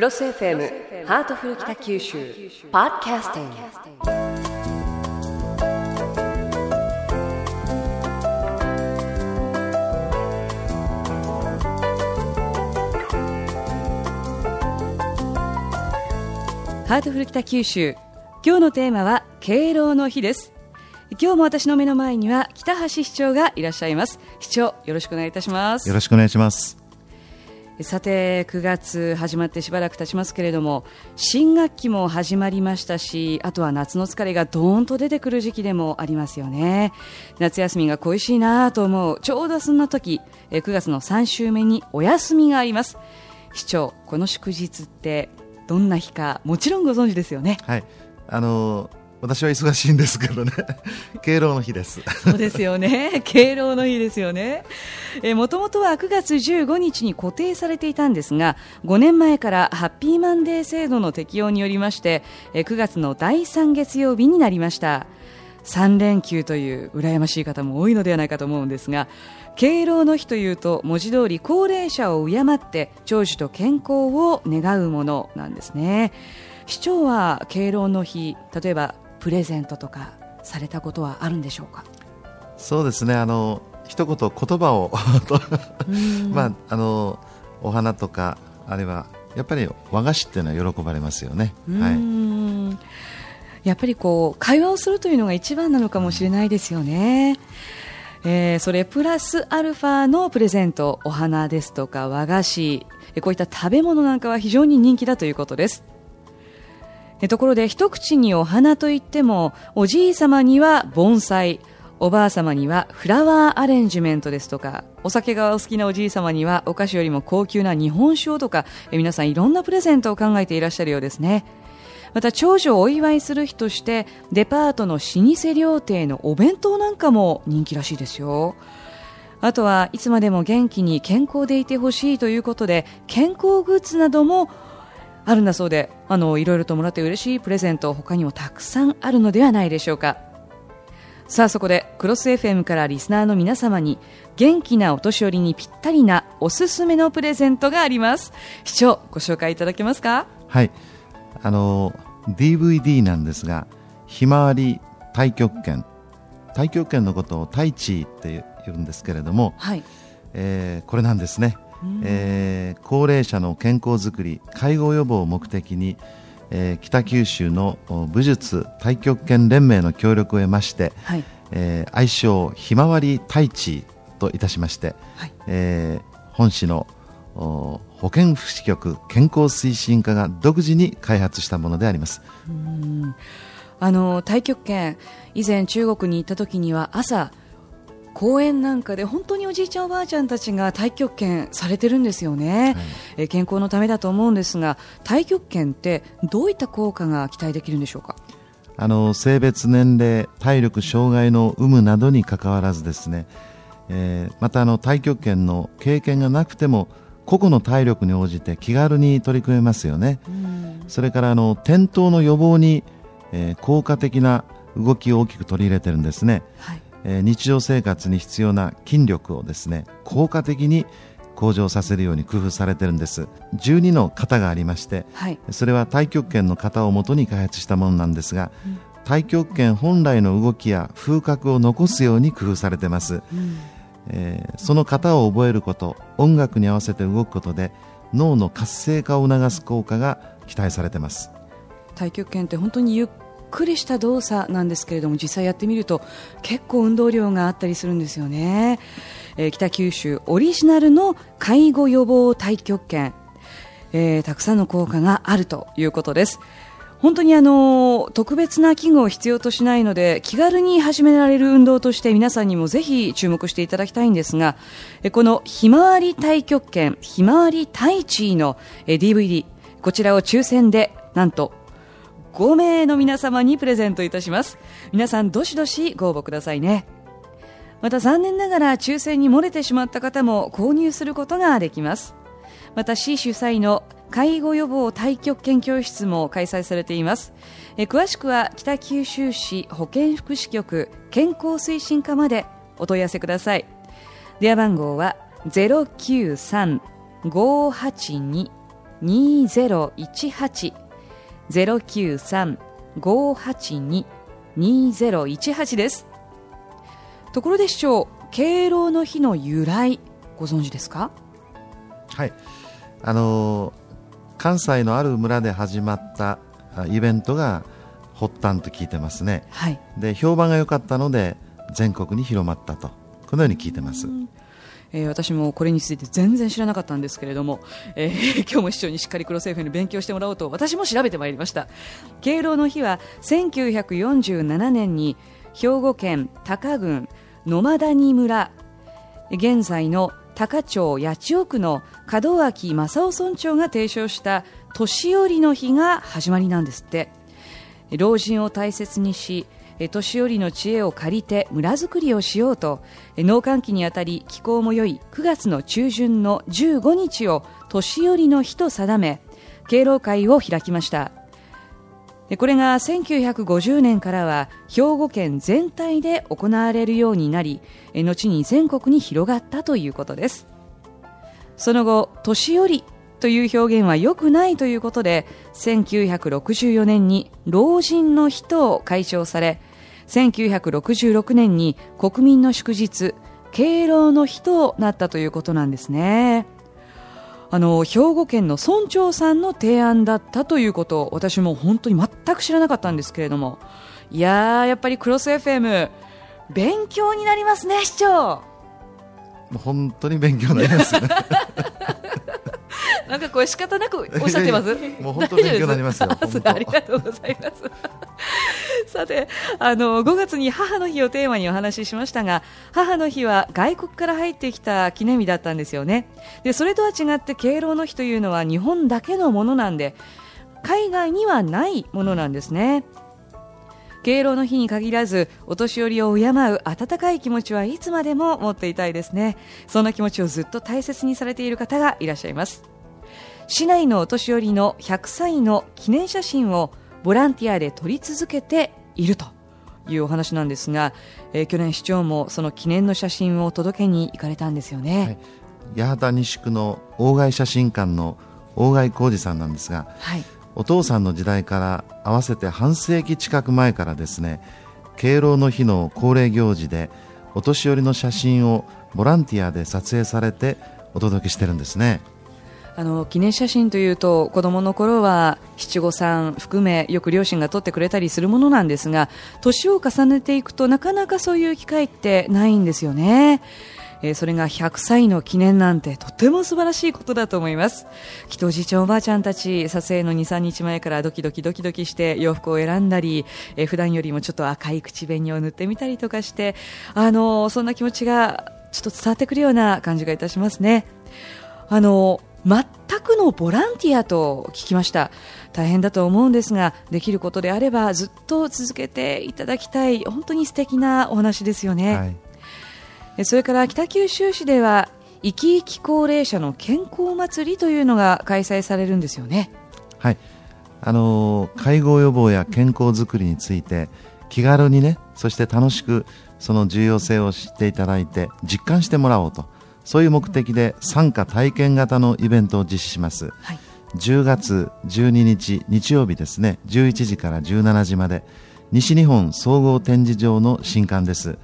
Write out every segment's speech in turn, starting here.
クロス FM ハートフル北九州ポッドキャスティング。ハートフル北九州今日のテーマは敬老の日です。今日も私の目の前には北橋市長がいらっしゃいます。市長よろしくお願いいたします。よろしくお願いしますさて9月始まってしばらく経ちますけれども新学期も始まりましたしあとは夏の疲れがどーんと出てくる時期でもありますよね。夏休みが恋しいなと思うちょうどそんな時9月の3週目にお休みがあります。市長この祝日ってどんな日かもちろんご存知ですよね。はい。あの私は忙しいんですけどね。敬老の日です。そうですよね。敬老の日ですよね。もともとは9月15日に固定されていたんですが5年前からハッピーマンデー制度の適用によりまして9月の第3月曜日になりました。3連休という羨ましい方も多いのではないかと思うんですが敬老の日というと文字通り高齢者を敬って長寿と健康を願うものなんですね。市長は敬老の日例えばプレゼントとかされたことはあるんでしょうか？そうですね。あの一言言葉を まああのお花とかあれはやっぱり和菓子っていうのは喜ばれますよね。はい。やっぱりこう会話をするというのが一番なのかもしれないですよね。えー、それプラスアルファのプレゼントお花ですとか和菓子こういった食べ物なんかは非常に人気だということですところで一口にお花といってもおじい様には盆栽おばあ様にはフラワーアレンジメントですとかお酒がお好きなおじい様にはお菓子よりも高級な日本酒をとか皆さんいろんなプレゼントを考えていらっしゃるようですね。また長寿をお祝いする日としてデパートの老舗料亭のお弁当なんかも人気らしいですよ。あとはいつまでも元気に健康でいてほしいということで健康グッズなどもあるんだそうであのいろいろともらって嬉しいプレゼント他にもたくさんあるのではないでしょうか。さあそこでクロス FM からリスナーの皆様に元気なお年寄りにぴったりなおすすめのプレゼントがあります。市長ご紹介いただけますか？はい。あの DVD なんですがひまわり太極拳。太極拳のことを太一って言うんですけれども、はい。えー、これなんですね、えー、高齢者の健康づくり介護予防を目的に、えー、北九州の武術太極拳連盟の協力を得まして、はい。えー、愛称ひまわり太一といたしまして、はい。えー、本市の保健福祉局健康推進課が独自に開発したものであります。あの太極拳以前中国に行った時には朝公園なんかで本当におじいちゃんおばあちゃんたちが太極拳されてるんですよね、はい、え健康のためだと思うんですが太極拳ってどういった効果が期待できるんでしょうか？あの性別年齢体力障害の有無などにかかわらずですね、えー、またあの太極拳の経験がなくても個々の体力に応じて気軽に取り組めますよね、それからあの転倒の予防に、えー、効果的な動きを大きく取り入れてるんですね、はい、えー、日常生活に必要な筋力をですね効果的に向上させるように工夫されてるんです。12の型がありまして、はい、それは太極拳の型をもとに開発したものなんですが、うん、太極拳本来の動きや風格を残すように工夫されてます、うん。えー、その型を覚えること音楽に合わせて動くことで脳の活性化を促す効果が期待されています。太極拳って本当にゆっくりした動作なんですけれども実際やってみると結構運動量があったりするんですよね、えー、北九州オリジナルの介護予防太極拳、えー、たくさんの効果があるということです。本当にあの特別な器具を必要としないので気軽に始められる運動として皆さんにもぜひ注目していただきたいんですがこのひまわり太極拳ひまわり太一の DVD こちらを抽選でなんと5名の皆様にプレゼントいたします。皆さんどしどしご応募くださいね。また残念ながら抽選に漏れてしまった方も購入することができます。また市主催の介護予防太極拳教室も開催されています。え詳しくは北九州市保健福祉局健康推進課までお問い合わせください。電話番号は093582018 2018-093-582-2018です。ところで市長敬老の日の由来ご存知ですか？はい。あの関西のある村で始まったイベントが発端と聞いてますね、はい、で評判が良かったので全国に広まったとこのように聞いてます、えー、私もこれについて全然知らなかったんですけれども、えー、今日も市長にしっかり黒政府に勉強してもらおうと私も調べてまいりました。敬老の日は1947年に兵庫県高郡野間谷村。現在の高町八千代区の門脇正夫村長が提唱した年寄りの日が始まりなんですって。老人を大切にし年寄りの知恵を借りて村づくりをしようと農閑期にあたり気候も良い9月の中旬の15日を年寄りの日と定め敬老会を開きました。これが1950年からは兵庫県全体で行われるようになり後に全国に広がったということです。その後年寄りという表現は良くないということで1964年に老人の日と解消され1966年に国民の祝日敬老の日となったということなんですね。あの兵庫県の村長さんの提案だったということ私も本当に全く知らなかったんですけれども。いやーやっぱりクロス FM 勉強になりますね市長。本当に勉強になります なんかこれ仕方なく おっしゃってます？もう本当勉強になりますよ ありがとうございます。さてあの5月に母の日をテーマにお話ししましたが母の日は外国から入ってきた記念日だったんですよね。でそれとは違って敬老の日というのは日本だけのものなんで海外にはないものなんですね。敬老の日に限らずお年寄りを敬う温かい気持ちはいつまでも持っていたいですね。そんな気持ちをずっと大切にされている方がいらっしゃいます市内のお年寄りの100歳の記念写真をボランティアで撮り続けているというお話なんですが、えー、去年市長もその記念の写真を届けに行かれたんですよね、はい、八幡西区の大貝写真館の大貝浩二さんなんですが、はい、お父さんの時代から合わせて半世紀近く前からですね敬老の日の恒例行事でお年寄りの写真をボランティアで撮影されてお届けしてるんですね。あの記念写真というと子供の頃は七五三含めよく両親が撮ってくれたりするものなんですが年を重ねていくとなかなかそういう機会ってないんですよね。えー、それが100歳の記念なんてとても素晴らしいことだと思いますきっとおじいちゃんおばあちゃんたち撮影の23日前からドキドキドキドキして洋服を選んだり、えー、普段よりもちょっと赤い口紅を塗ってみたりとかしてあのー、そんな気持ちがちょっと伝わってくるような感じがいたしますねあの全くのボランティアと聞きました。大変だと思うんですができることであればずっと続けていただきたい本当に素敵なお話ですよね、はい、それから北九州市では生き生き高齢者の健康祭りというのが開催されるんですよね。はい。あの介護予防や健康づくりについて気軽にねそして楽しくその重要性を知っていただいて実感してもらおうとそういう目的で参加体験型のイベントを実施します、はい、10月12日日曜日ですね。11時から17時まで。西日本総合展示場の新館です、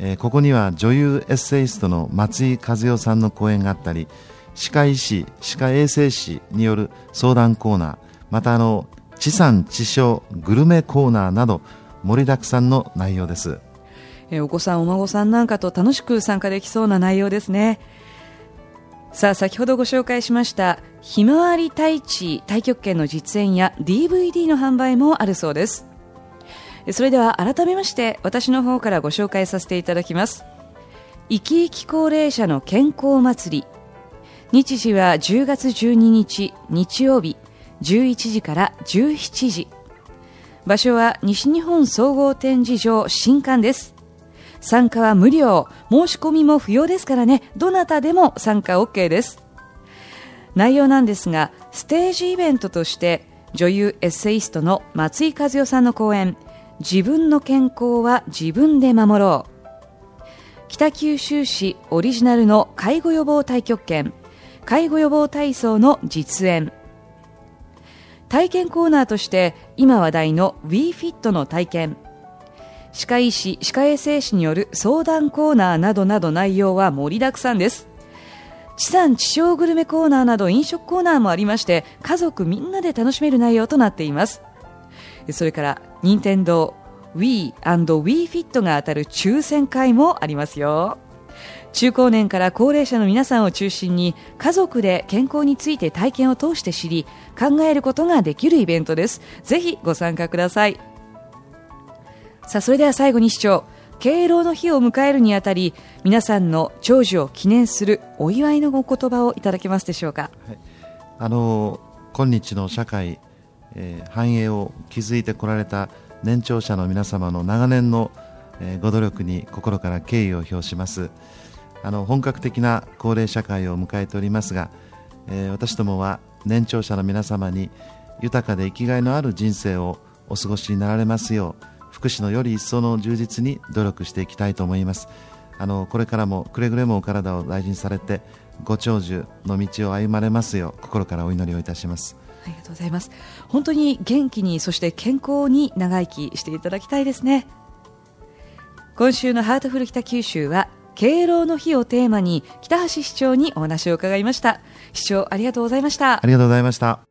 えー、ここには女優エッセイストの松井和代さんの講演があったり歯科医師歯科衛生士による相談コーナーまたあの地産地消グルメコーナーなど盛りだくさんの内容ですえお子さん、お孫さんなんかと楽しく参加できそうな内容ですね。さあ、先ほどご紹介しました、ひまわり太一太極拳の実演や DVD の販売もあるそうです。それでは改めまして私の方からご紹介させていただきます。生き生き高齢者の健康祭り。日時は10月12日日曜日11時から17時。場所は西日本総合展示場新館です。参加は無料。申し込みも不要ですからね。どなたでも参加 OK です。内容なんですがステージイベントとして女優エッセイストの松井和代さんの講演。自分の健康は自分で守ろう。北九州市オリジナルの介護予防太極拳介護予防体操の実演。体験コーナーとして今話題の WeFit の体験。歯科医師歯科衛生士による相談コーナーなどなど内容は盛りだくさんです。地産地消グルメコーナーなど飲食コーナーもありまして家族みんなで楽しめる内容となっています。それから任天堂 Wii&WeFit が当たる抽選会もありますよ。中高年から高齢者の皆さんを中心に家族で健康について体験を通して知り考えることができるイベントです。ぜひご参加ください。さあそれでは最後に市長。敬老の日を迎えるにあたり皆さんの長寿を記念するお祝いのご言葉をいただけますでしょうか、はい、あの今日の社会、えー、繁栄を築いてこられた年長者の皆様の長年の、えー、ご努力に心から敬意を表します。あの本格的な高齢社会を迎えておりますが、えー、私どもは年長者の皆様に豊かで生きがいのある人生をお過ごしになられますよう福祉のより一層の充実に努力していきたいと思います。あのこれからもくれぐれもお体を大事にされてご長寿の道を歩まれますよう心からお祈りをいたします。ありがとうございます。本当に元気にそして健康に長生きしていただきたいですね。今週のハートフル北九州は敬老の日をテーマに北橋市長にお話を伺いました。市長ありがとうございました。ありがとうございました